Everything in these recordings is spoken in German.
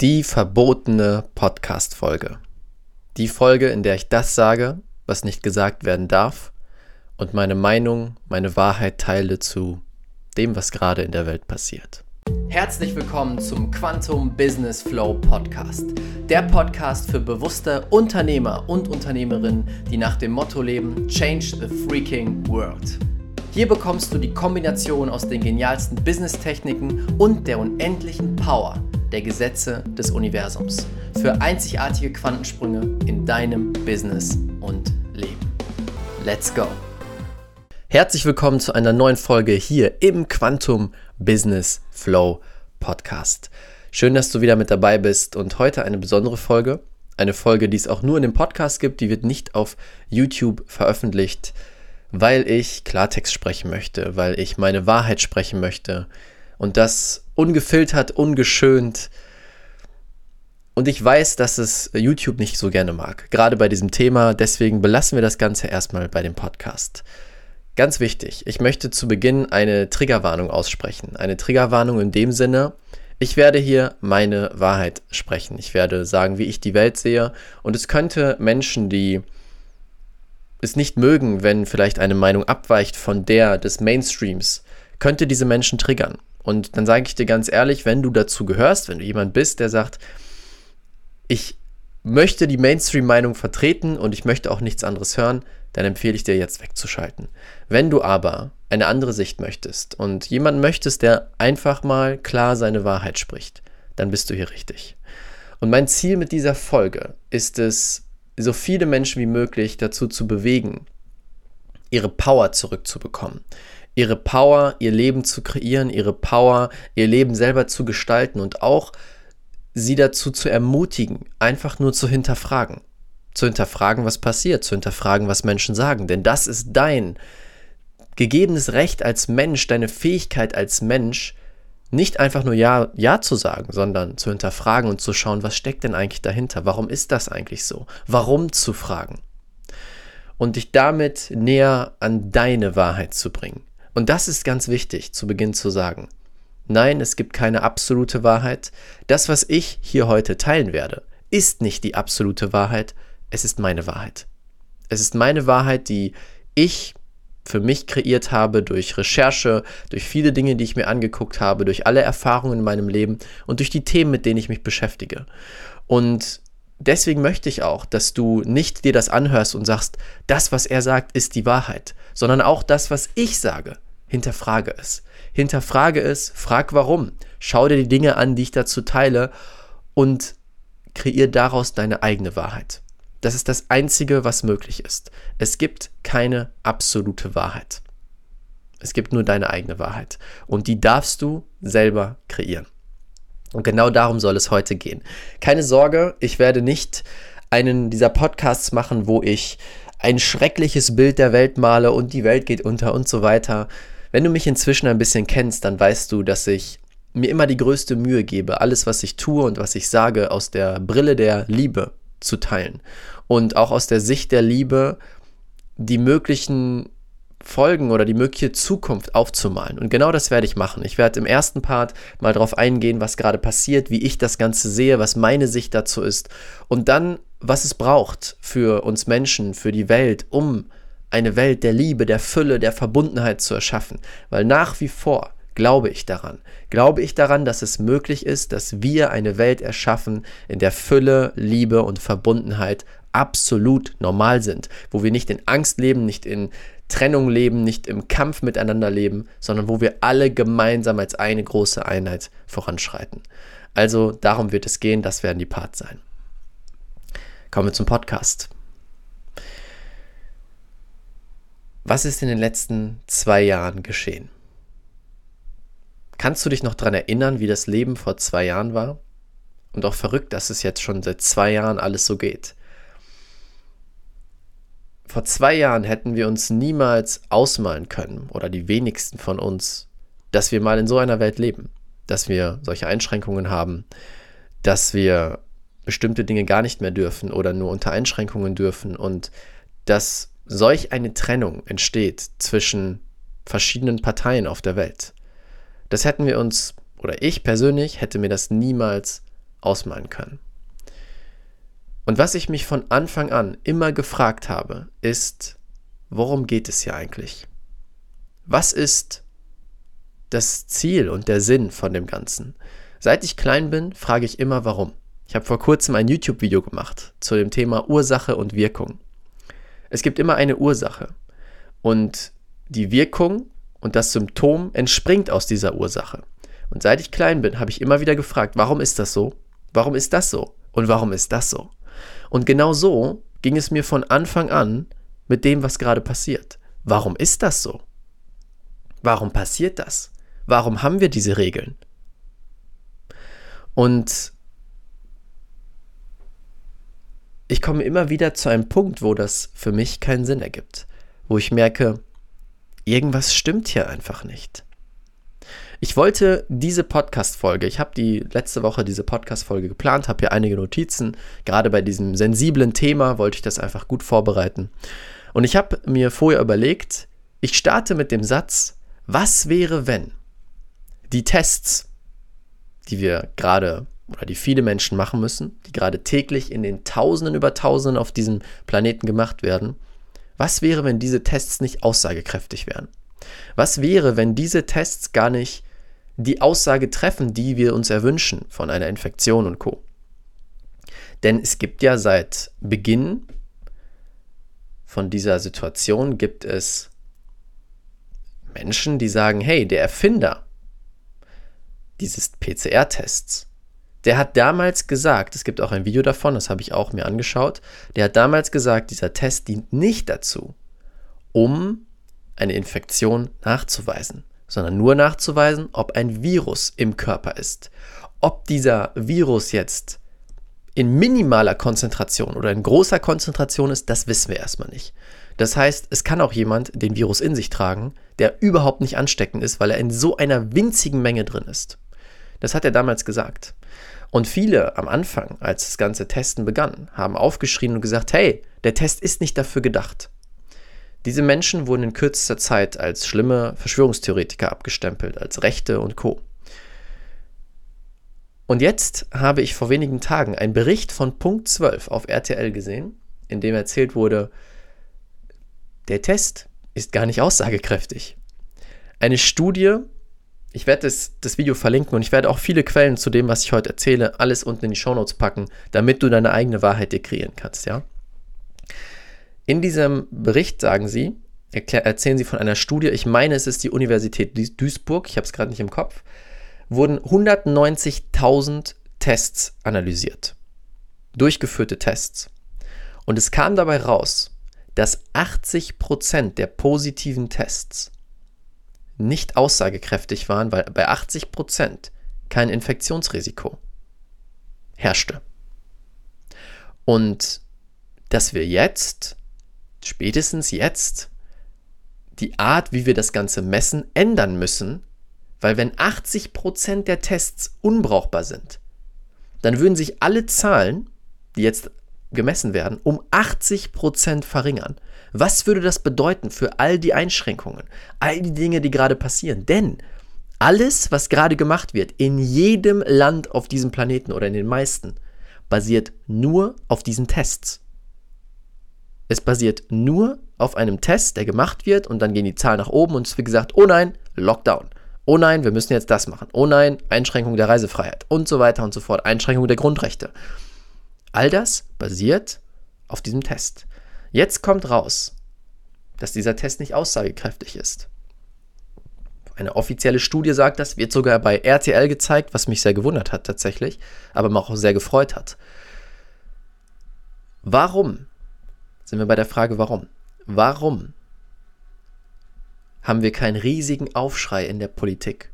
Die verbotene Podcast-Folge. Die Folge, in der ich das sage, was nicht gesagt werden darf und meine Meinung, meine Wahrheit teile zu dem, was gerade in der Welt passiert. Herzlich willkommen zum Quantum Business Flow Podcast. Der Podcast für bewusste Unternehmer und Unternehmerinnen, die nach dem Motto leben: Change the freaking world. Hier bekommst du die Kombination aus den genialsten Business-Techniken und der unendlichen Power der Gesetze des Universums für einzigartige Quantensprünge in deinem Business und Leben. Let's go! Herzlich willkommen zu einer neuen Folge hier im Quantum Business Flow Podcast. Schön, dass du wieder mit dabei bist und heute eine besondere Folge. Eine Folge, die es auch nur in dem Podcast gibt, die wird nicht auf YouTube veröffentlicht, weil ich Klartext sprechen möchte, weil ich meine Wahrheit sprechen möchte und das ungefiltert, ungeschönt. Und ich weiß, dass es YouTube nicht so gerne mag, gerade bei diesem Thema. Deswegen belassen wir das Ganze erstmal bei dem Podcast. Ganz wichtig, ich möchte zu Beginn eine Triggerwarnung aussprechen. Eine Triggerwarnung in dem Sinne, ich werde hier meine Wahrheit sprechen. Ich werde sagen, wie ich die Welt sehe. Und es könnte Menschen, die es nicht mögen, wenn vielleicht eine Meinung abweicht von der des Mainstreams, könnte diese Menschen triggern. Und dann sage ich dir ganz ehrlich, wenn du dazu gehörst, wenn du jemand bist, der sagt, ich möchte die Mainstream-Meinung vertreten und ich möchte auch nichts anderes hören, dann empfehle ich dir jetzt wegzuschalten. Wenn du aber eine andere Sicht möchtest und jemanden möchtest, der einfach mal klar seine Wahrheit spricht, dann bist du hier richtig. Und mein Ziel mit dieser Folge ist es, so viele Menschen wie möglich dazu zu bewegen, ihre Power zurückzubekommen ihre Power, ihr Leben zu kreieren, ihre Power, ihr Leben selber zu gestalten und auch sie dazu zu ermutigen, einfach nur zu hinterfragen. Zu hinterfragen, was passiert, zu hinterfragen, was Menschen sagen. Denn das ist dein gegebenes Recht als Mensch, deine Fähigkeit als Mensch, nicht einfach nur Ja, Ja zu sagen, sondern zu hinterfragen und zu schauen, was steckt denn eigentlich dahinter? Warum ist das eigentlich so? Warum zu fragen? Und dich damit näher an deine Wahrheit zu bringen. Und das ist ganz wichtig zu Beginn zu sagen. Nein, es gibt keine absolute Wahrheit. Das, was ich hier heute teilen werde, ist nicht die absolute Wahrheit, es ist meine Wahrheit. Es ist meine Wahrheit, die ich für mich kreiert habe durch Recherche, durch viele Dinge, die ich mir angeguckt habe, durch alle Erfahrungen in meinem Leben und durch die Themen, mit denen ich mich beschäftige. Und deswegen möchte ich auch, dass du nicht dir das anhörst und sagst, das, was er sagt, ist die Wahrheit, sondern auch das, was ich sage, hinterfrage es. Hinterfrage es, frag warum. Schau dir die Dinge an, die ich dazu teile und kreier daraus deine eigene Wahrheit. Das ist das Einzige, was möglich ist. Es gibt keine absolute Wahrheit. Es gibt nur deine eigene Wahrheit. Und die darfst du selber kreieren. Und genau darum soll es heute gehen. Keine Sorge, ich werde nicht einen dieser Podcasts machen, wo ich ein schreckliches Bild der Welt male und die Welt geht unter und so weiter. Wenn du mich inzwischen ein bisschen kennst, dann weißt du, dass ich mir immer die größte Mühe gebe, alles, was ich tue und was ich sage, aus der Brille der Liebe zu teilen. Und auch aus der Sicht der Liebe die möglichen Folgen oder die mögliche Zukunft aufzumalen. Und genau das werde ich machen. Ich werde im ersten Part mal darauf eingehen, was gerade passiert, wie ich das Ganze sehe, was meine Sicht dazu ist und dann, was es braucht für uns Menschen, für die Welt, um eine Welt der Liebe, der Fülle, der Verbundenheit zu erschaffen. Weil nach wie vor glaube ich daran. Glaube ich daran, dass es möglich ist, dass wir eine Welt erschaffen, in der Fülle, Liebe und Verbundenheit absolut normal sind, wo wir nicht in Angst leben, nicht in Trennung leben, nicht im Kampf miteinander leben, sondern wo wir alle gemeinsam als eine große Einheit voranschreiten. Also darum wird es gehen, das werden die Parts sein. Kommen wir zum Podcast. Was ist in den letzten zwei Jahren geschehen? Kannst du dich noch daran erinnern, wie das Leben vor zwei Jahren war? Und auch verrückt, dass es jetzt schon seit zwei Jahren alles so geht vor zwei Jahren hätten wir uns niemals ausmalen können, oder die wenigsten von uns, dass wir mal in so einer Welt leben, dass wir solche Einschränkungen haben, dass wir bestimmte Dinge gar nicht mehr dürfen oder nur unter Einschränkungen dürfen und dass solch eine Trennung entsteht zwischen verschiedenen Parteien auf der Welt. Das hätten wir uns, oder ich persönlich hätte mir das niemals ausmalen können. Und was ich mich von Anfang an immer gefragt habe, ist, worum geht es hier eigentlich? Was ist das Ziel und der Sinn von dem Ganzen? Seit ich klein bin, frage ich immer, warum. Ich habe vor kurzem ein YouTube-Video gemacht zu dem Thema Ursache und Wirkung. Es gibt immer eine Ursache und die Wirkung und das Symptom entspringt aus dieser Ursache. Und seit ich klein bin, habe ich immer wieder gefragt, warum ist das so? Warum ist das so? Und warum ist das so? Und genau so ging es mir von Anfang an mit dem, was gerade passiert. Warum ist das so? Warum passiert das? Warum haben wir diese Regeln? Und ich komme immer wieder zu einem Punkt, wo das für mich keinen Sinn ergibt. Wo ich merke, irgendwas stimmt hier einfach nicht. Ich wollte diese Podcast-Folge, ich habe die letzte Woche diese Podcast-Folge geplant, habe hier einige Notizen. Gerade bei diesem sensiblen Thema wollte ich das einfach gut vorbereiten. Und ich habe mir vorher überlegt, ich starte mit dem Satz, was wäre, wenn die Tests, die wir gerade oder die viele Menschen machen müssen, die gerade täglich in den Tausenden über Tausenden auf diesem Planeten gemacht werden, was wäre, wenn diese Tests nicht aussagekräftig wären? Was wäre, wenn diese Tests gar nicht die Aussage treffen, die wir uns erwünschen von einer Infektion und Co. Denn es gibt ja seit Beginn von dieser Situation gibt es Menschen, die sagen, hey, der Erfinder dieses PCR-Tests, der hat damals gesagt, es gibt auch ein Video davon, das habe ich auch mir angeschaut, der hat damals gesagt, dieser Test dient nicht dazu, um eine Infektion nachzuweisen sondern nur nachzuweisen, ob ein Virus im Körper ist. Ob dieser Virus jetzt in minimaler Konzentration oder in großer Konzentration ist, das wissen wir erstmal nicht. Das heißt, es kann auch jemand den Virus in sich tragen, der überhaupt nicht ansteckend ist, weil er in so einer winzigen Menge drin ist. Das hat er damals gesagt. Und viele am Anfang, als das ganze Testen begann, haben aufgeschrien und gesagt, hey, der Test ist nicht dafür gedacht. Diese Menschen wurden in kürzester Zeit als schlimme Verschwörungstheoretiker abgestempelt, als Rechte und Co. Und jetzt habe ich vor wenigen Tagen einen Bericht von Punkt 12 auf RTL gesehen, in dem erzählt wurde, der Test ist gar nicht aussagekräftig. Eine Studie, ich werde das, das Video verlinken und ich werde auch viele Quellen zu dem, was ich heute erzähle, alles unten in die Shownotes packen, damit du deine eigene Wahrheit dir kreieren kannst, ja? In diesem Bericht sagen sie, erzählen sie von einer Studie, ich meine, es ist die Universität Duisburg, ich habe es gerade nicht im Kopf, wurden 190.000 Tests analysiert. Durchgeführte Tests. Und es kam dabei raus, dass 80% der positiven Tests nicht aussagekräftig waren, weil bei 80% kein Infektionsrisiko herrschte. Und dass wir jetzt spätestens jetzt die Art, wie wir das Ganze messen, ändern müssen, weil wenn 80% der Tests unbrauchbar sind, dann würden sich alle Zahlen, die jetzt gemessen werden, um 80% verringern. Was würde das bedeuten für all die Einschränkungen, all die Dinge, die gerade passieren? Denn alles, was gerade gemacht wird, in jedem Land auf diesem Planeten oder in den meisten, basiert nur auf diesen Tests. Es basiert nur auf einem Test, der gemacht wird und dann gehen die Zahlen nach oben und es wird gesagt, oh nein, Lockdown. Oh nein, wir müssen jetzt das machen. Oh nein, Einschränkung der Reisefreiheit und so weiter und so fort. Einschränkung der Grundrechte. All das basiert auf diesem Test. Jetzt kommt raus, dass dieser Test nicht aussagekräftig ist. Eine offizielle Studie sagt das, wird sogar bei RTL gezeigt, was mich sehr gewundert hat tatsächlich, aber mich auch sehr gefreut hat. Warum sind wir bei der Frage, warum? Warum haben wir keinen riesigen Aufschrei in der Politik?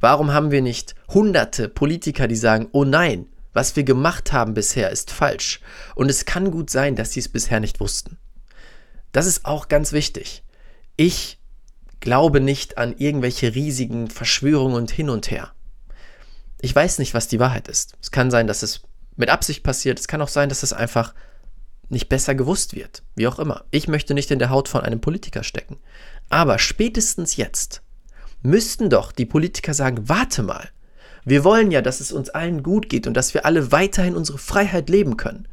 Warum haben wir nicht hunderte Politiker, die sagen, oh nein, was wir gemacht haben bisher ist falsch. Und es kann gut sein, dass sie es bisher nicht wussten. Das ist auch ganz wichtig. Ich glaube nicht an irgendwelche riesigen Verschwörungen und hin und her. Ich weiß nicht, was die Wahrheit ist. Es kann sein, dass es mit Absicht passiert. Es kann auch sein, dass es einfach nicht besser gewusst wird. Wie auch immer. Ich möchte nicht in der Haut von einem Politiker stecken. Aber spätestens jetzt müssten doch die Politiker sagen, warte mal, Wir wollen ja, dass es uns allen gut geht und dass wir alle weiterhin unsere Freiheit leben können.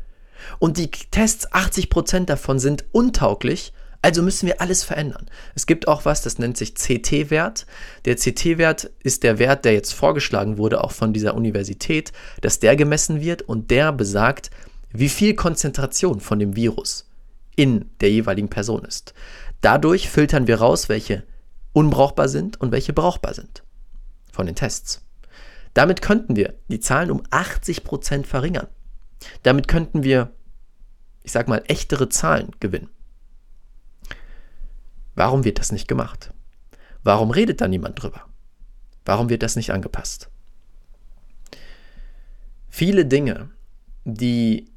Und die Tests, 80% davon sind untauglich, also müssen wir alles verändern. Es gibt auch was, das nennt sich CT-Wert. Der CT-Wert ist der Wert, der jetzt vorgeschlagen wurde, auch von dieser Universität, dass der gemessen wird und der besagt, wie viel Konzentration von dem Virus in der jeweiligen Person ist. Dadurch filtern wir raus, welche unbrauchbar sind und welche brauchbar sind von den Tests. Damit könnten wir die Zahlen um 80% verringern. Damit könnten wir, ich sag mal, echtere Zahlen gewinnen. Warum wird das nicht gemacht? Warum redet da niemand drüber? Warum wird das nicht angepasst? Viele Dinge, die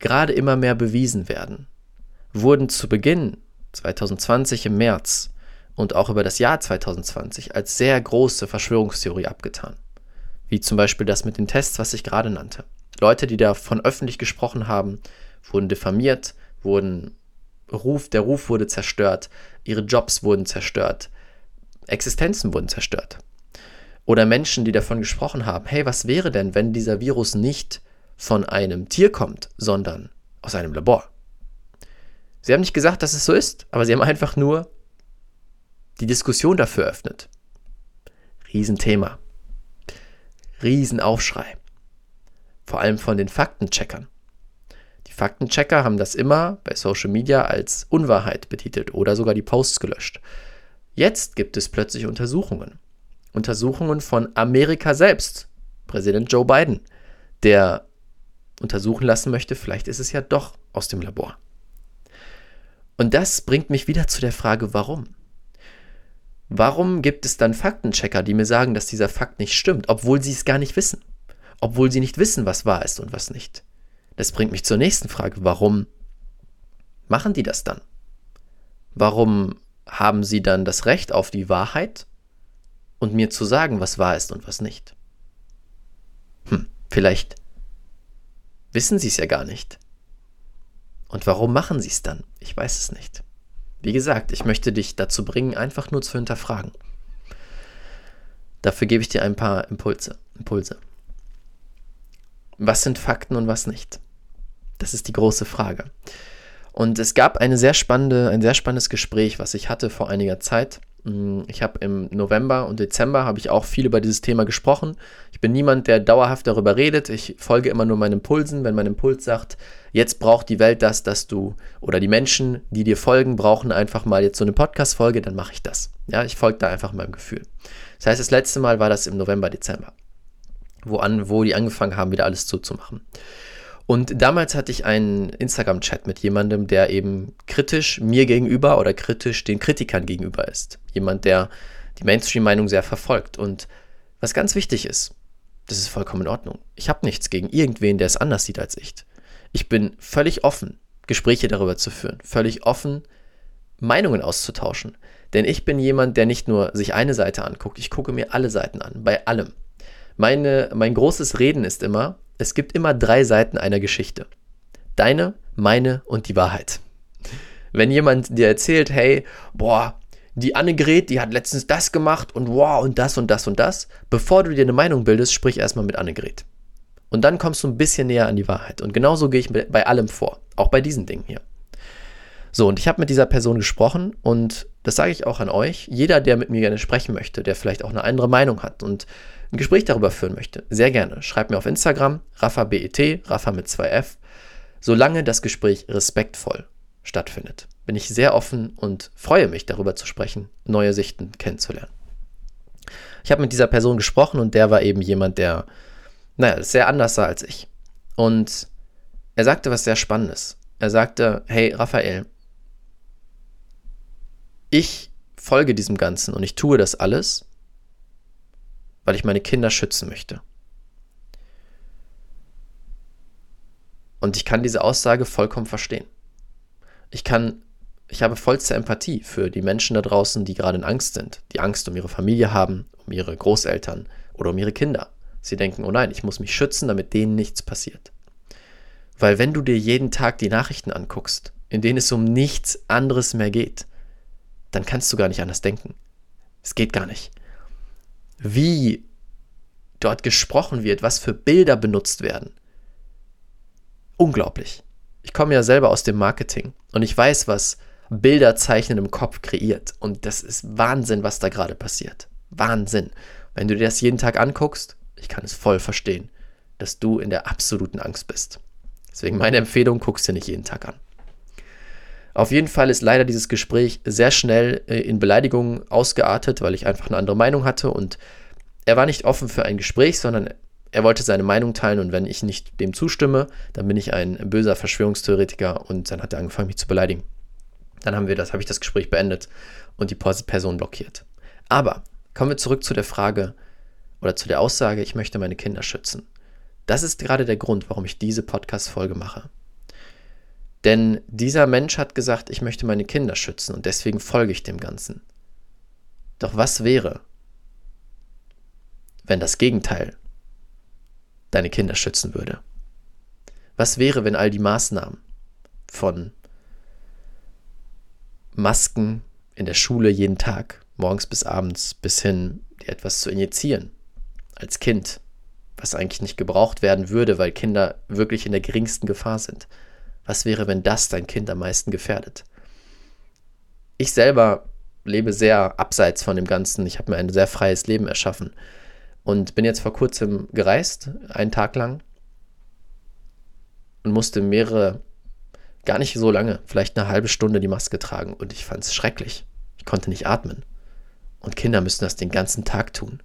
gerade immer mehr bewiesen werden, wurden zu Beginn 2020 im März und auch über das Jahr 2020 als sehr große Verschwörungstheorie abgetan. Wie zum Beispiel das mit den Tests, was ich gerade nannte. Leute, die davon öffentlich gesprochen haben, wurden diffamiert, wurden Ruf, der Ruf wurde zerstört, ihre Jobs wurden zerstört, Existenzen wurden zerstört. Oder Menschen, die davon gesprochen haben, hey, was wäre denn, wenn dieser Virus nicht von einem Tier kommt, sondern aus einem Labor? Sie haben nicht gesagt, dass es so ist, aber sie haben einfach nur die Diskussion dafür öffnet. Riesenthema. Riesenaufschrei. Vor allem von den Faktencheckern. Die Faktenchecker haben das immer bei Social Media als Unwahrheit betitelt oder sogar die Posts gelöscht. Jetzt gibt es plötzlich Untersuchungen. Untersuchungen von Amerika selbst. Präsident Joe Biden, der untersuchen lassen möchte, vielleicht ist es ja doch aus dem Labor. Und das bringt mich wieder zu der Frage, warum? Warum gibt es dann Faktenchecker, die mir sagen, dass dieser Fakt nicht stimmt, obwohl sie es gar nicht wissen? Obwohl sie nicht wissen, was wahr ist und was nicht? Das bringt mich zur nächsten Frage. Warum machen die das dann? Warum haben sie dann das Recht auf die Wahrheit und mir zu sagen, was wahr ist und was nicht? Hm, vielleicht wissen sie es ja gar nicht. Und warum machen sie es dann? Ich weiß es nicht. Wie gesagt, ich möchte dich dazu bringen, einfach nur zu hinterfragen. Dafür gebe ich dir ein paar Impulse. Impulse. Was sind Fakten und was nicht? Das ist die große Frage. Und es gab eine sehr spannende, ein sehr spannendes Gespräch, was ich hatte vor einiger Zeit ich habe im November und Dezember habe ich auch viel über dieses Thema gesprochen. Ich bin niemand, der dauerhaft darüber redet. Ich folge immer nur meinen Impulsen. Wenn mein Impuls sagt, jetzt braucht die Welt das, dass du oder die Menschen, die dir folgen, brauchen einfach mal jetzt so eine Podcast-Folge, dann mache ich das. Ja, ich folge da einfach meinem Gefühl. Das heißt, das letzte Mal war das im November, Dezember, wo, an, wo die angefangen haben, wieder alles zuzumachen. Und damals hatte ich einen Instagram-Chat mit jemandem, der eben kritisch mir gegenüber oder kritisch den Kritikern gegenüber ist. Jemand, der die Mainstream-Meinung sehr verfolgt. Und was ganz wichtig ist, das ist vollkommen in Ordnung. Ich habe nichts gegen irgendwen, der es anders sieht als ich. Ich bin völlig offen, Gespräche darüber zu führen, völlig offen, Meinungen auszutauschen. Denn ich bin jemand, der nicht nur sich eine Seite anguckt, ich gucke mir alle Seiten an, bei allem. Meine, mein großes Reden ist immer, es gibt immer drei Seiten einer Geschichte. Deine, meine und die Wahrheit. Wenn jemand dir erzählt, hey, boah, die Annegret, die hat letztens das gemacht und wow und das und das und das, bevor du dir eine Meinung bildest, sprich erstmal mit Annegret. Und dann kommst du ein bisschen näher an die Wahrheit. Und genauso gehe ich bei allem vor, auch bei diesen Dingen hier. So, und ich habe mit dieser Person gesprochen und das sage ich auch an euch. Jeder, der mit mir gerne sprechen möchte, der vielleicht auch eine andere Meinung hat und ein Gespräch darüber führen möchte, sehr gerne. Schreibt mir auf Instagram, RaffaBET, Rafa mit 2F, solange das Gespräch respektvoll stattfindet. Bin ich sehr offen und freue mich, darüber zu sprechen, neue Sichten kennenzulernen. Ich habe mit dieser Person gesprochen und der war eben jemand, der, naja, sehr anders sah als ich. Und er sagte was sehr Spannendes. Er sagte, hey Raphael, ich folge diesem Ganzen und ich tue das alles, weil ich meine Kinder schützen möchte. Und ich kann diese Aussage vollkommen verstehen. Ich kann, ich habe vollste Empathie für die Menschen da draußen, die gerade in Angst sind, die Angst um ihre Familie haben, um ihre Großeltern oder um ihre Kinder. Sie denken, oh nein, ich muss mich schützen, damit denen nichts passiert. Weil wenn du dir jeden Tag die Nachrichten anguckst, in denen es um nichts anderes mehr geht, dann kannst du gar nicht anders denken. Es geht gar nicht. Wie dort gesprochen wird, was für Bilder benutzt werden. Unglaublich. Ich komme ja selber aus dem Marketing und ich weiß, was Bilder zeichnen im Kopf kreiert. Und das ist Wahnsinn, was da gerade passiert. Wahnsinn. Wenn du dir das jeden Tag anguckst, ich kann es voll verstehen, dass du in der absoluten Angst bist. Deswegen meine Empfehlung, guckst dir nicht jeden Tag an. Auf jeden Fall ist leider dieses Gespräch sehr schnell äh, in Beleidigungen ausgeartet, weil ich einfach eine andere Meinung hatte und er war nicht offen für ein Gespräch, sondern er wollte seine Meinung teilen und wenn ich nicht dem zustimme, dann bin ich ein böser Verschwörungstheoretiker und dann hat er angefangen, mich zu beleidigen. Dann haben wir das, habe ich das Gespräch beendet und die Person blockiert. Aber kommen wir zurück zu der Frage oder zu der Aussage, ich möchte meine Kinder schützen. Das ist gerade der Grund, warum ich diese Podcast-Folge mache. Denn dieser Mensch hat gesagt, ich möchte meine Kinder schützen und deswegen folge ich dem Ganzen. Doch was wäre, wenn das Gegenteil deine Kinder schützen würde? Was wäre, wenn all die Maßnahmen von Masken in der Schule jeden Tag, morgens bis abends, bis hin, dir etwas zu injizieren, als Kind, was eigentlich nicht gebraucht werden würde, weil Kinder wirklich in der geringsten Gefahr sind, was wäre, wenn das dein Kind am meisten gefährdet? Ich selber lebe sehr abseits von dem Ganzen. Ich habe mir ein sehr freies Leben erschaffen und bin jetzt vor kurzem gereist, einen Tag lang, und musste mehrere, gar nicht so lange, vielleicht eine halbe Stunde die Maske tragen und ich fand es schrecklich. Ich konnte nicht atmen. Und Kinder müssen das den ganzen Tag tun.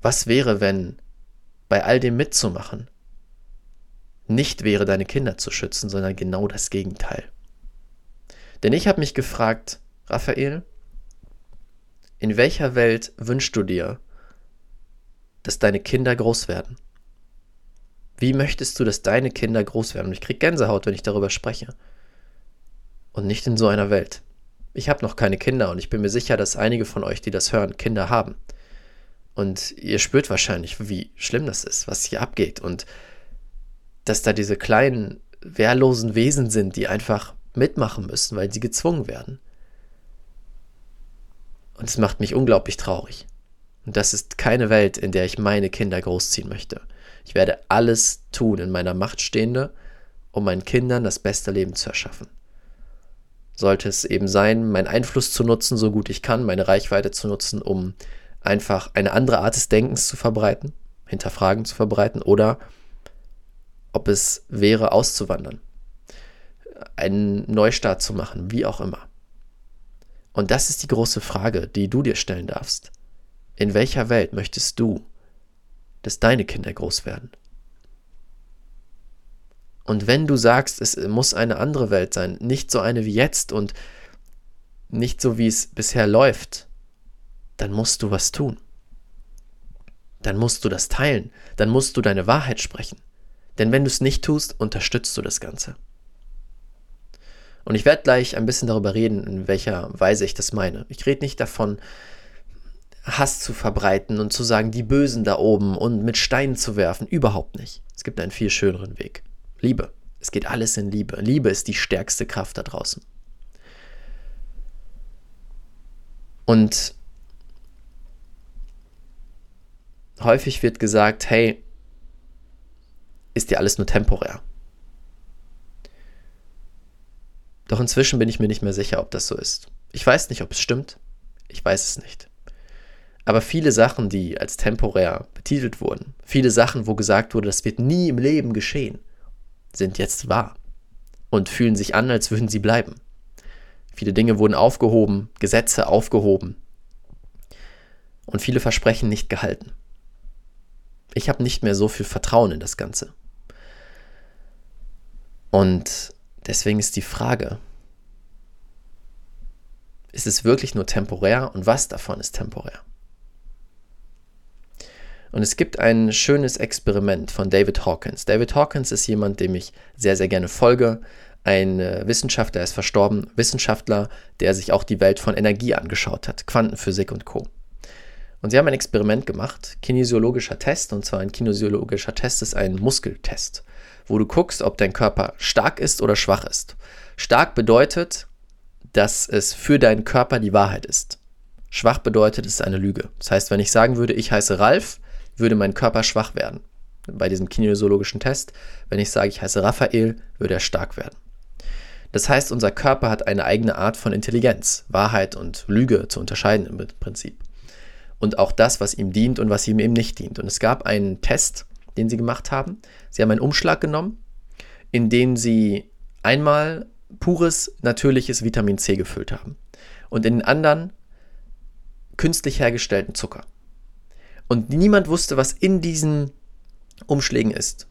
Was wäre, wenn bei all dem mitzumachen nicht wäre, deine Kinder zu schützen, sondern genau das Gegenteil. Denn ich habe mich gefragt, Raphael, in welcher Welt wünschst du dir, dass deine Kinder groß werden? Wie möchtest du, dass deine Kinder groß werden? Und ich kriege Gänsehaut, wenn ich darüber spreche. Und nicht in so einer Welt. Ich habe noch keine Kinder und ich bin mir sicher, dass einige von euch, die das hören, Kinder haben. Und ihr spürt wahrscheinlich, wie schlimm das ist, was hier abgeht. Und dass da diese kleinen, wehrlosen Wesen sind, die einfach mitmachen müssen, weil sie gezwungen werden. Und es macht mich unglaublich traurig. Und das ist keine Welt, in der ich meine Kinder großziehen möchte. Ich werde alles tun in meiner Macht Stehende, um meinen Kindern das beste Leben zu erschaffen. Sollte es eben sein, meinen Einfluss zu nutzen, so gut ich kann, meine Reichweite zu nutzen, um einfach eine andere Art des Denkens zu verbreiten, Hinterfragen zu verbreiten oder ob es wäre, auszuwandern, einen Neustart zu machen, wie auch immer. Und das ist die große Frage, die du dir stellen darfst. In welcher Welt möchtest du, dass deine Kinder groß werden? Und wenn du sagst, es muss eine andere Welt sein, nicht so eine wie jetzt und nicht so wie es bisher läuft, dann musst du was tun. Dann musst du das teilen, dann musst du deine Wahrheit sprechen. Denn wenn du es nicht tust, unterstützt du das Ganze. Und ich werde gleich ein bisschen darüber reden, in welcher Weise ich das meine. Ich rede nicht davon, Hass zu verbreiten und zu sagen, die Bösen da oben und mit Steinen zu werfen. Überhaupt nicht. Es gibt einen viel schöneren Weg. Liebe. Es geht alles in Liebe. Liebe ist die stärkste Kraft da draußen. Und häufig wird gesagt, hey, ist ja alles nur temporär. Doch inzwischen bin ich mir nicht mehr sicher, ob das so ist. Ich weiß nicht, ob es stimmt. Ich weiß es nicht. Aber viele Sachen, die als temporär betitelt wurden, viele Sachen, wo gesagt wurde, das wird nie im Leben geschehen, sind jetzt wahr und fühlen sich an, als würden sie bleiben. Viele Dinge wurden aufgehoben, Gesetze aufgehoben und viele Versprechen nicht gehalten. Ich habe nicht mehr so viel Vertrauen in das Ganze. Und deswegen ist die Frage, ist es wirklich nur temporär und was davon ist temporär? Und es gibt ein schönes Experiment von David Hawkins. David Hawkins ist jemand, dem ich sehr, sehr gerne folge. Ein äh, Wissenschaftler, er ist verstorben, Wissenschaftler, der sich auch die Welt von Energie angeschaut hat, Quantenphysik und Co. Und sie haben ein Experiment gemacht, kinesiologischer Test, und zwar ein kinesiologischer Test ist ein Muskeltest wo du guckst, ob dein Körper stark ist oder schwach ist. Stark bedeutet, dass es für deinen Körper die Wahrheit ist. Schwach bedeutet, es ist eine Lüge. Das heißt, wenn ich sagen würde, ich heiße Ralf, würde mein Körper schwach werden. Bei diesem kinesiologischen Test, wenn ich sage, ich heiße Raphael, würde er stark werden. Das heißt, unser Körper hat eine eigene Art von Intelligenz, Wahrheit und Lüge zu unterscheiden im Prinzip. Und auch das, was ihm dient und was ihm eben nicht dient. Und es gab einen Test, den sie gemacht haben. Sie haben einen Umschlag genommen, in dem sie einmal pures, natürliches Vitamin C gefüllt haben und in den anderen künstlich hergestellten Zucker. Und niemand wusste, was in diesen Umschlägen ist.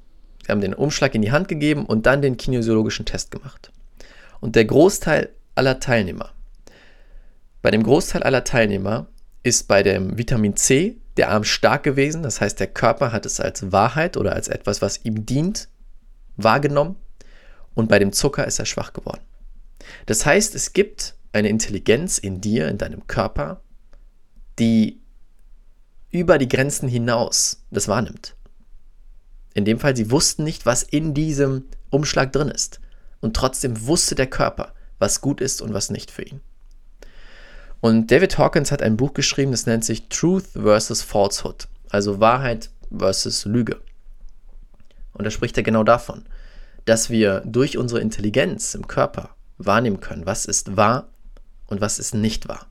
Sie haben den Umschlag in die Hand gegeben und dann den kinesiologischen Test gemacht. Und der Großteil aller Teilnehmer, bei dem Großteil aller Teilnehmer ist bei dem Vitamin C der Arm stark gewesen. Das heißt, der Körper hat es als Wahrheit oder als etwas, was ihm dient, wahrgenommen. Und bei dem Zucker ist er schwach geworden. Das heißt, es gibt eine Intelligenz in dir, in deinem Körper, die über die Grenzen hinaus das wahrnimmt. In dem Fall, sie wussten nicht, was in diesem Umschlag drin ist. Und trotzdem wusste der Körper, was gut ist und was nicht für ihn. Und David Hawkins hat ein Buch geschrieben, das nennt sich Truth versus Falsehood, also Wahrheit versus Lüge. Und da spricht er genau davon, dass wir durch unsere Intelligenz im Körper wahrnehmen können, was ist wahr und was ist nicht wahr.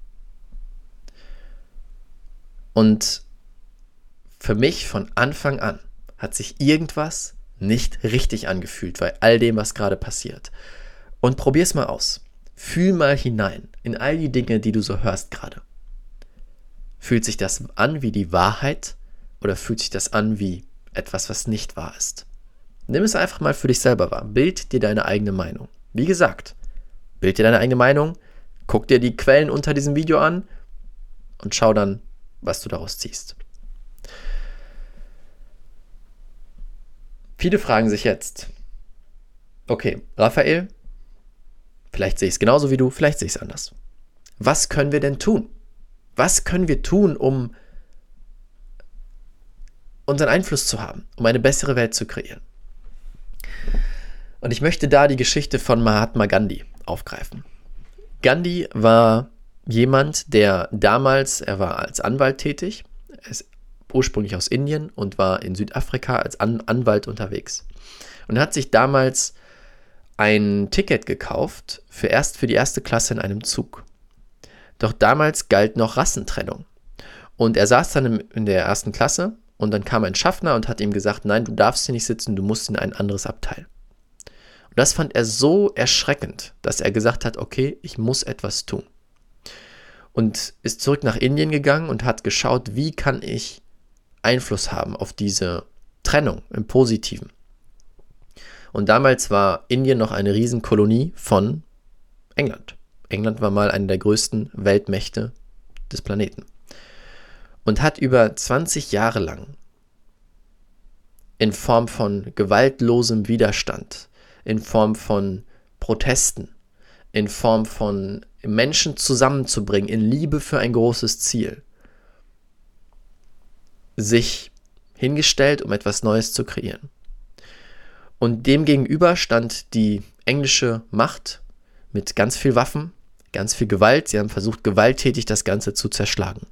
Und für mich von Anfang an hat sich irgendwas nicht richtig angefühlt bei all dem, was gerade passiert. Und probier es mal aus. Fühl mal hinein in all die Dinge, die du so hörst gerade. Fühlt sich das an wie die Wahrheit oder fühlt sich das an wie etwas, was nicht wahr ist? Nimm es einfach mal für dich selber wahr. Bild dir deine eigene Meinung. Wie gesagt, bild dir deine eigene Meinung, guck dir die Quellen unter diesem Video an und schau dann, was du daraus ziehst. Viele fragen sich jetzt, okay, Raphael, Vielleicht sehe ich es genauso wie du, vielleicht sehe ich es anders. Was können wir denn tun? Was können wir tun, um unseren Einfluss zu haben, um eine bessere Welt zu kreieren? Und ich möchte da die Geschichte von Mahatma Gandhi aufgreifen. Gandhi war jemand, der damals, er war als Anwalt tätig, ist ursprünglich aus Indien und war in Südafrika als An Anwalt unterwegs. Und er hat sich damals ein Ticket gekauft, für erst für die erste Klasse in einem Zug. Doch damals galt noch Rassentrennung. Und er saß dann in der ersten Klasse und dann kam ein Schaffner und hat ihm gesagt, nein, du darfst hier nicht sitzen, du musst in ein anderes Abteil. Und das fand er so erschreckend, dass er gesagt hat, okay, ich muss etwas tun. Und ist zurück nach Indien gegangen und hat geschaut, wie kann ich Einfluss haben auf diese Trennung im Positiven. Und damals war Indien noch eine Riesenkolonie von England. England war mal eine der größten Weltmächte des Planeten. Und hat über 20 Jahre lang in Form von gewaltlosem Widerstand, in Form von Protesten, in Form von Menschen zusammenzubringen, in Liebe für ein großes Ziel, sich hingestellt, um etwas Neues zu kreieren. Und demgegenüber stand die englische Macht mit ganz viel Waffen, ganz viel Gewalt. Sie haben versucht, gewalttätig das Ganze zu zerschlagen.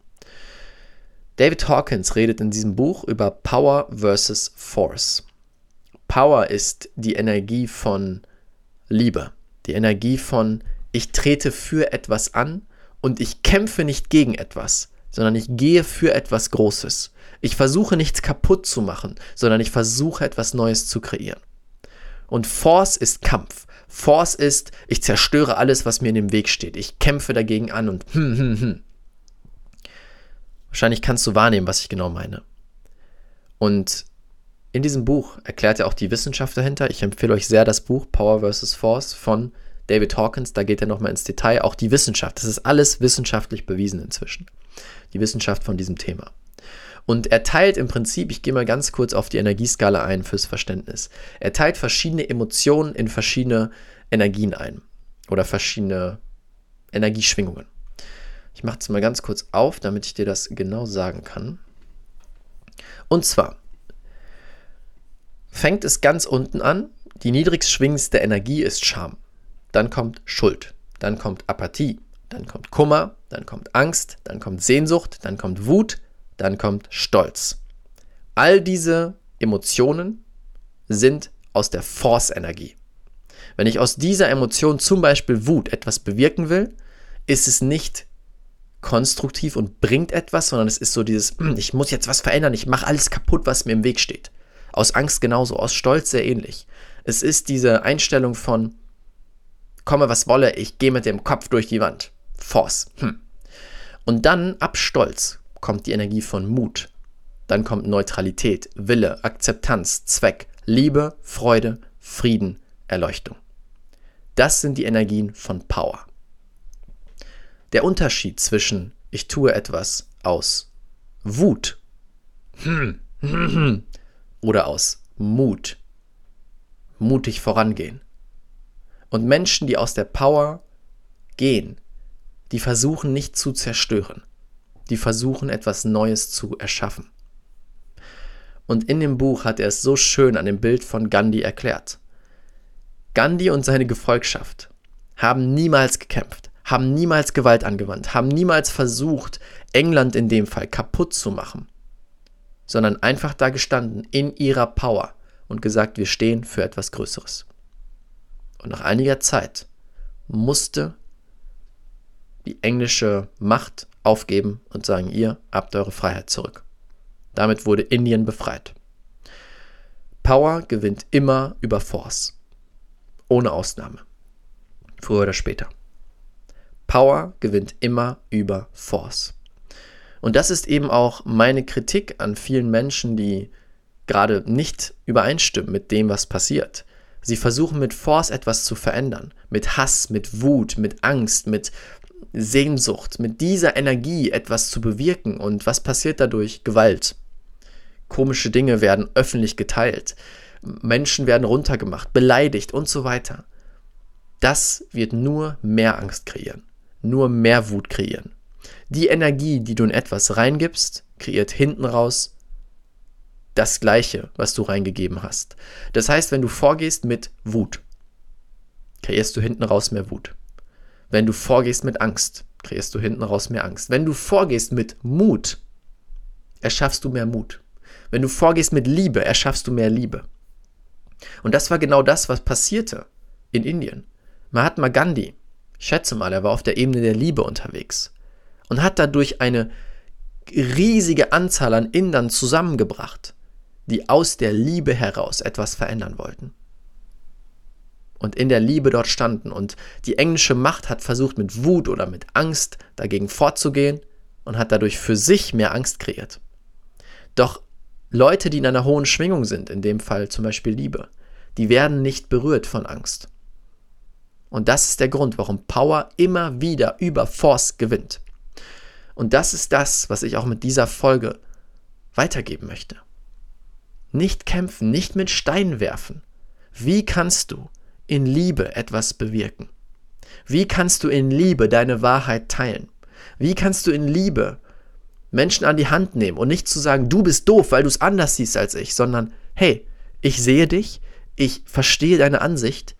David Hawkins redet in diesem Buch über Power versus Force. Power ist die Energie von Liebe, die Energie von ich trete für etwas an und ich kämpfe nicht gegen etwas, sondern ich gehe für etwas Großes. Ich versuche nichts kaputt zu machen, sondern ich versuche etwas Neues zu kreieren. Und Force ist Kampf. Force ist, ich zerstöre alles, was mir in dem Weg steht. Ich kämpfe dagegen an und hm, hm, hm. Wahrscheinlich kannst du wahrnehmen, was ich genau meine. Und in diesem Buch erklärt er auch die Wissenschaft dahinter. Ich empfehle euch sehr das Buch Power vs. Force von David Hawkins. Da geht er nochmal ins Detail. Auch die Wissenschaft. Das ist alles wissenschaftlich bewiesen inzwischen. Die Wissenschaft von diesem Thema. Und er teilt im Prinzip, ich gehe mal ganz kurz auf die Energieskala ein fürs Verständnis. Er teilt verschiedene Emotionen in verschiedene Energien ein oder verschiedene Energieschwingungen. Ich mache es mal ganz kurz auf, damit ich dir das genau sagen kann. Und zwar fängt es ganz unten an. Die niedrigst schwingendste Energie ist Scham. Dann kommt Schuld. Dann kommt Apathie. Dann kommt Kummer. dann kommt Angst, dann kommt Sehnsucht, dann kommt Wut, dann kommt Stolz. All diese Emotionen sind aus der Force-Energie. Wenn ich aus dieser Emotion zum Beispiel Wut etwas bewirken will, ist es nicht konstruktiv und bringt etwas, sondern es ist so dieses, hm, ich muss jetzt was verändern, ich mache alles kaputt, was mir im Weg steht. Aus Angst genauso, aus Stolz sehr ähnlich. Es ist diese Einstellung von, komme was wolle, ich gehe mit dem Kopf durch die Wand. Force. Hm. Und dann ab Stolz kommt die Energie von Mut. Dann kommt Neutralität, Wille, Akzeptanz, Zweck, Liebe, Freude, Frieden, Erleuchtung. Das sind die Energien von Power. Der Unterschied zwischen ich tue etwas aus Wut oder aus Mut, mutig vorangehen. Und Menschen, die aus der Power gehen, die versuchen nicht zu zerstören, die versuchen etwas Neues zu erschaffen. Und in dem Buch hat er es so schön an dem Bild von Gandhi erklärt. Gandhi und seine Gefolgschaft haben niemals gekämpft, haben niemals Gewalt angewandt, haben niemals versucht, England in dem Fall kaputt zu machen, sondern einfach da gestanden in ihrer Power und gesagt, wir stehen für etwas Größeres. Und nach einiger Zeit musste die englische Macht aufgeben und sagen, ihr habt eure Freiheit zurück. Damit wurde Indien befreit. Power gewinnt immer über Force. Ohne Ausnahme. Früher oder später. Power gewinnt immer über Force. Und das ist eben auch meine Kritik an vielen Menschen, die gerade nicht übereinstimmen mit dem, was passiert. Sie versuchen mit Force etwas zu verändern. Mit Hass, mit Wut, mit Angst, mit Sehnsucht, mit dieser Energie etwas zu bewirken. Und was passiert dadurch? Gewalt. Komische Dinge werden öffentlich geteilt. Menschen werden runtergemacht, beleidigt und so weiter. Das wird nur mehr Angst kreieren, nur mehr Wut kreieren. Die Energie, die du in etwas reingibst, kreiert hinten raus das Gleiche, was du reingegeben hast. Das heißt, wenn du vorgehst mit Wut, kreierst du hinten raus mehr Wut. Wenn du vorgehst mit Angst, kreierst du hinten raus mehr Angst. Wenn du vorgehst mit Mut, erschaffst du mehr Mut. Wenn du vorgehst mit Liebe, erschaffst du mehr Liebe. Und das war genau das, was passierte in Indien. Mahatma Gandhi, ich schätze mal, er war auf der Ebene der Liebe unterwegs und hat dadurch eine riesige Anzahl an Indern zusammengebracht, die aus der Liebe heraus etwas verändern wollten und in der Liebe dort standen. Und die englische Macht hat versucht, mit Wut oder mit Angst dagegen vorzugehen und hat dadurch für sich mehr Angst kreiert. Doch Leute, die in einer hohen Schwingung sind, in dem Fall zum Beispiel Liebe, die werden nicht berührt von Angst. Und das ist der Grund, warum Power immer wieder über Force gewinnt. Und das ist das, was ich auch mit dieser Folge weitergeben möchte. Nicht kämpfen, nicht mit Steinen werfen. Wie kannst du in Liebe etwas bewirken? Wie kannst du in Liebe deine Wahrheit teilen? Wie kannst du in Liebe Menschen an die Hand nehmen und nicht zu sagen, du bist doof, weil du es anders siehst als ich, sondern hey, ich sehe dich, ich verstehe deine Ansicht,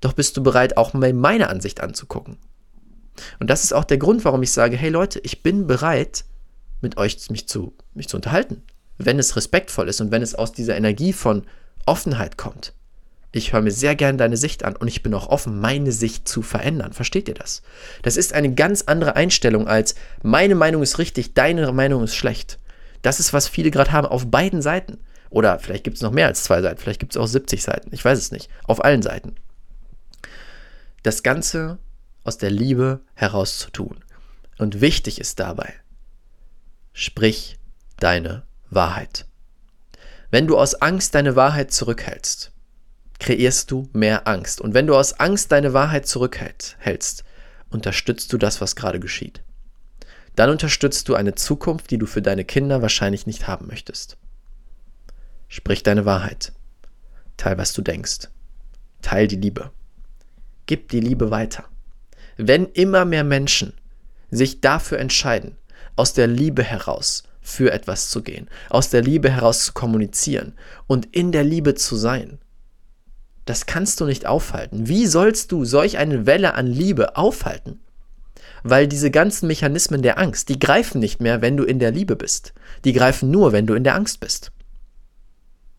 doch bist du bereit, auch mal meine Ansicht anzugucken. Und das ist auch der Grund, warum ich sage, hey Leute, ich bin bereit, mit euch mich zu, mich zu unterhalten, wenn es respektvoll ist und wenn es aus dieser Energie von Offenheit kommt. Ich höre mir sehr gerne deine Sicht an und ich bin auch offen, meine Sicht zu verändern. Versteht ihr das? Das ist eine ganz andere Einstellung als meine Meinung ist richtig, deine Meinung ist schlecht. Das ist, was viele gerade haben auf beiden Seiten. Oder vielleicht gibt es noch mehr als zwei Seiten, vielleicht gibt es auch 70 Seiten. Ich weiß es nicht. Auf allen Seiten. Das Ganze aus der Liebe heraus zu tun. Und wichtig ist dabei, sprich deine Wahrheit. Wenn du aus Angst deine Wahrheit zurückhältst, kreierst du mehr Angst. Und wenn du aus Angst deine Wahrheit zurückhältst, unterstützt du das, was gerade geschieht. Dann unterstützt du eine Zukunft, die du für deine Kinder wahrscheinlich nicht haben möchtest. Sprich deine Wahrheit. Teil, was du denkst. Teil die Liebe. Gib die Liebe weiter. Wenn immer mehr Menschen sich dafür entscheiden, aus der Liebe heraus für etwas zu gehen, aus der Liebe heraus zu kommunizieren und in der Liebe zu sein, das kannst du nicht aufhalten. Wie sollst du solch eine Welle an Liebe aufhalten? weil diese ganzen Mechanismen der Angst, die greifen nicht mehr, wenn du in der Liebe bist. Die greifen nur, wenn du in der Angst bist.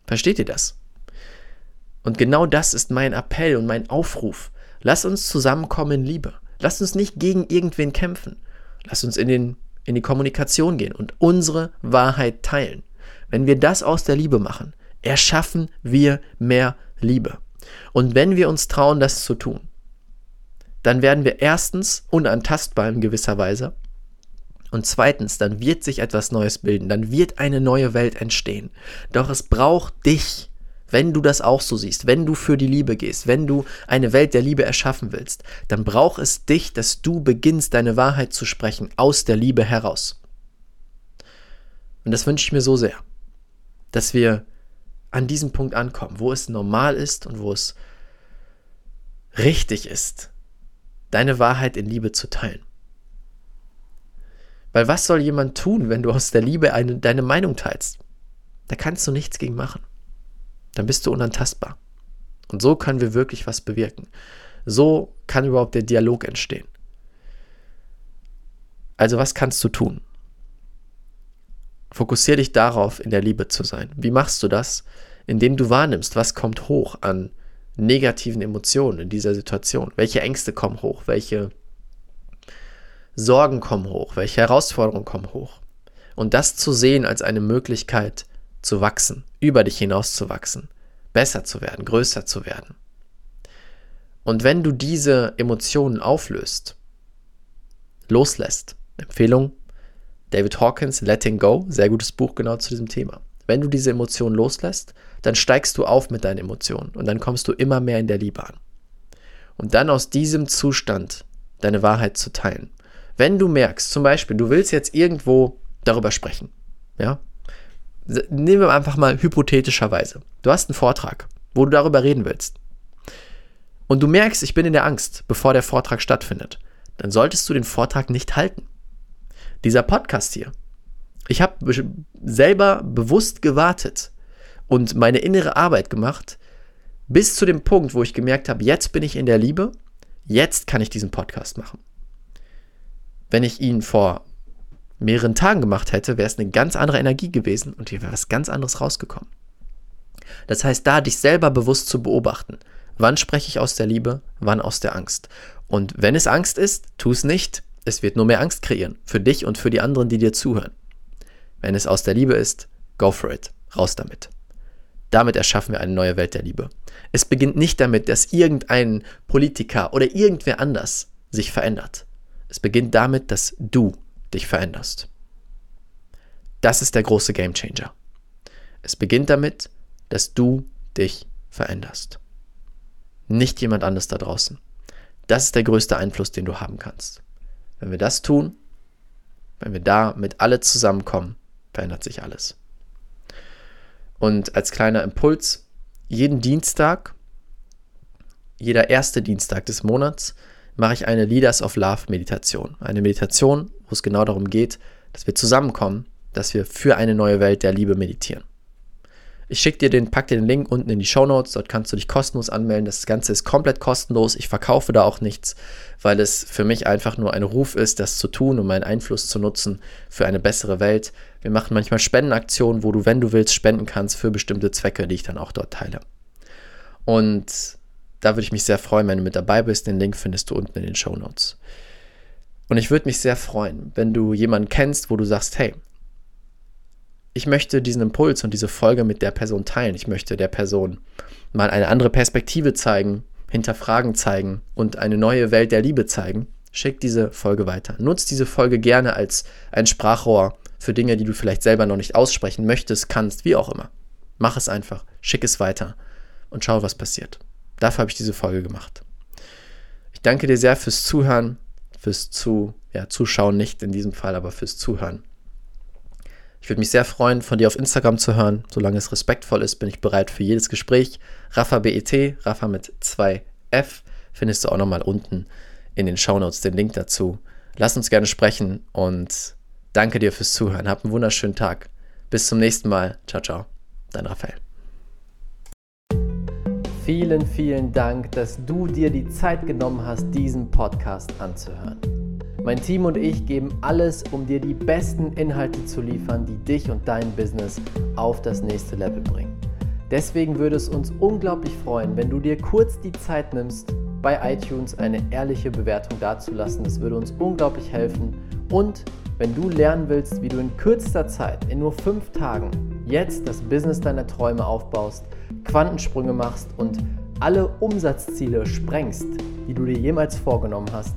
Versteht ihr das? Und genau das ist mein Appell und mein Aufruf. Lass uns zusammenkommen in Liebe. Lass uns nicht gegen irgendwen kämpfen. Lass uns in, den, in die Kommunikation gehen und unsere Wahrheit teilen. Wenn wir das aus der Liebe machen, erschaffen wir mehr Liebe. Und wenn wir uns trauen, das zu tun, dann werden wir erstens unantastbar in gewisser Weise. Und zweitens, dann wird sich etwas Neues bilden, dann wird eine neue Welt entstehen. Doch es braucht dich, wenn du das auch so siehst, wenn du für die Liebe gehst, wenn du eine Welt der Liebe erschaffen willst, dann braucht es dich, dass du beginnst, deine Wahrheit zu sprechen, aus der Liebe heraus. Und das wünsche ich mir so sehr, dass wir an diesem Punkt ankommen, wo es normal ist und wo es richtig ist, deine Wahrheit in Liebe zu teilen. Weil was soll jemand tun, wenn du aus der Liebe eine, deine Meinung teilst? Da kannst du nichts gegen machen dann bist du unantastbar. Und so können wir wirklich was bewirken. So kann überhaupt der Dialog entstehen. Also was kannst du tun? Fokussiere dich darauf, in der Liebe zu sein. Wie machst du das? Indem du wahrnimmst, was kommt hoch an negativen Emotionen in dieser Situation. Welche Ängste kommen hoch? Welche Sorgen kommen hoch? Welche Herausforderungen kommen hoch? Und das zu sehen als eine Möglichkeit, zu wachsen, über dich hinaus zu wachsen, besser zu werden, größer zu werden. Und wenn du diese Emotionen auflöst, loslässt, Empfehlung, David Hawkins, Letting Go, sehr gutes Buch genau zu diesem Thema. Wenn du diese Emotionen loslässt, dann steigst du auf mit deinen Emotionen und dann kommst du immer mehr in der Liebe an. Und dann aus diesem Zustand deine Wahrheit zu teilen. Wenn du merkst, zum Beispiel, du willst jetzt irgendwo darüber sprechen, ja, nehmen wir einfach mal hypothetischerweise. Du hast einen Vortrag, wo du darüber reden willst. Und du merkst, ich bin in der Angst, bevor der Vortrag stattfindet. Dann solltest du den Vortrag nicht halten. Dieser Podcast hier. Ich habe selber bewusst gewartet und meine innere Arbeit gemacht, bis zu dem Punkt, wo ich gemerkt habe, jetzt bin ich in der Liebe, jetzt kann ich diesen Podcast machen. Wenn ich ihn vor mehreren Tagen gemacht hätte, wäre es eine ganz andere Energie gewesen und hier wäre was ganz anderes rausgekommen. Das heißt, da dich selber bewusst zu beobachten. Wann spreche ich aus der Liebe, wann aus der Angst? Und wenn es Angst ist, tu es nicht. Es wird nur mehr Angst kreieren. Für dich und für die anderen, die dir zuhören. Wenn es aus der Liebe ist, go for it. Raus damit. Damit erschaffen wir eine neue Welt der Liebe. Es beginnt nicht damit, dass irgendein Politiker oder irgendwer anders sich verändert. Es beginnt damit, dass du dich veränderst. Das ist der große Game Changer. Es beginnt damit, dass du dich veränderst. Nicht jemand anders da draußen. Das ist der größte Einfluss, den du haben kannst. Wenn wir das tun, wenn wir da mit alle zusammenkommen, verändert sich alles. Und als kleiner Impuls, jeden Dienstag, jeder erste Dienstag des Monats, mache ich eine Leaders of Love Meditation. Eine Meditation, wo es genau darum geht, dass wir zusammenkommen, dass wir für eine neue Welt der Liebe meditieren. Ich schicke dir den, pack dir den Link unten in die Show Notes. Dort kannst du dich kostenlos anmelden. Das Ganze ist komplett kostenlos. Ich verkaufe da auch nichts, weil es für mich einfach nur ein Ruf ist, das zu tun, um meinen Einfluss zu nutzen für eine bessere Welt. Wir machen manchmal Spendenaktionen, wo du, wenn du willst, spenden kannst für bestimmte Zwecke, die ich dann auch dort teile. Und da würde ich mich sehr freuen, wenn du mit dabei bist. Den Link findest du unten in den Show Notes. Und ich würde mich sehr freuen, wenn du jemanden kennst, wo du sagst, hey, ich möchte diesen Impuls und diese Folge mit der Person teilen. Ich möchte der Person mal eine andere Perspektive zeigen, hinterfragen zeigen und eine neue Welt der Liebe zeigen. Schick diese Folge weiter. Nutz diese Folge gerne als ein Sprachrohr für Dinge, die du vielleicht selber noch nicht aussprechen möchtest, kannst, wie auch immer. Mach es einfach, schick es weiter und schau, was passiert. Dafür habe ich diese Folge gemacht. Ich danke dir sehr fürs Zuhören fürs zu, ja, Zuschauen nicht in diesem Fall, aber fürs Zuhören. Ich würde mich sehr freuen, von dir auf Instagram zu hören. Solange es respektvoll ist, bin ich bereit für jedes Gespräch. Rafa BET, Rafa mit 2F, findest du auch nochmal unten in den Shownotes den Link dazu. Lass uns gerne sprechen und danke dir fürs Zuhören. Hab einen wunderschönen Tag. Bis zum nächsten Mal. Ciao, ciao. Dein Raphael. Vielen, vielen Dank, dass du dir die Zeit genommen hast, diesen Podcast anzuhören. Mein Team und ich geben alles, um dir die besten Inhalte zu liefern, die dich und dein Business auf das nächste Level bringen. Deswegen würde es uns unglaublich freuen, wenn du dir kurz die Zeit nimmst, bei iTunes eine ehrliche Bewertung dazulassen. Das würde uns unglaublich helfen. Und wenn du lernen willst, wie du in kürzester Zeit, in nur fünf Tagen, jetzt das Business deiner Träume aufbaust, Quantensprünge machst und alle Umsatzziele sprengst, die du dir jemals vorgenommen hast,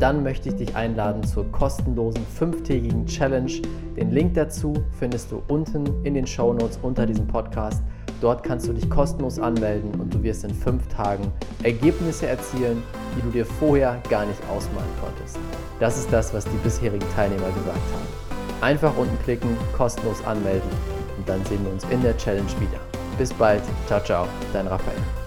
dann möchte ich dich einladen zur kostenlosen fünftägigen Challenge. Den Link dazu findest du unten in den Show Notes unter diesem Podcast. Dort kannst du dich kostenlos anmelden und du wirst in fünf Tagen Ergebnisse erzielen, die du dir vorher gar nicht ausmalen konntest. Das ist das, was die bisherigen Teilnehmer gesagt haben. Einfach unten klicken, kostenlos anmelden und dann sehen wir uns in der Challenge wieder. Bis bald, ciao, ciao, dein Raphael.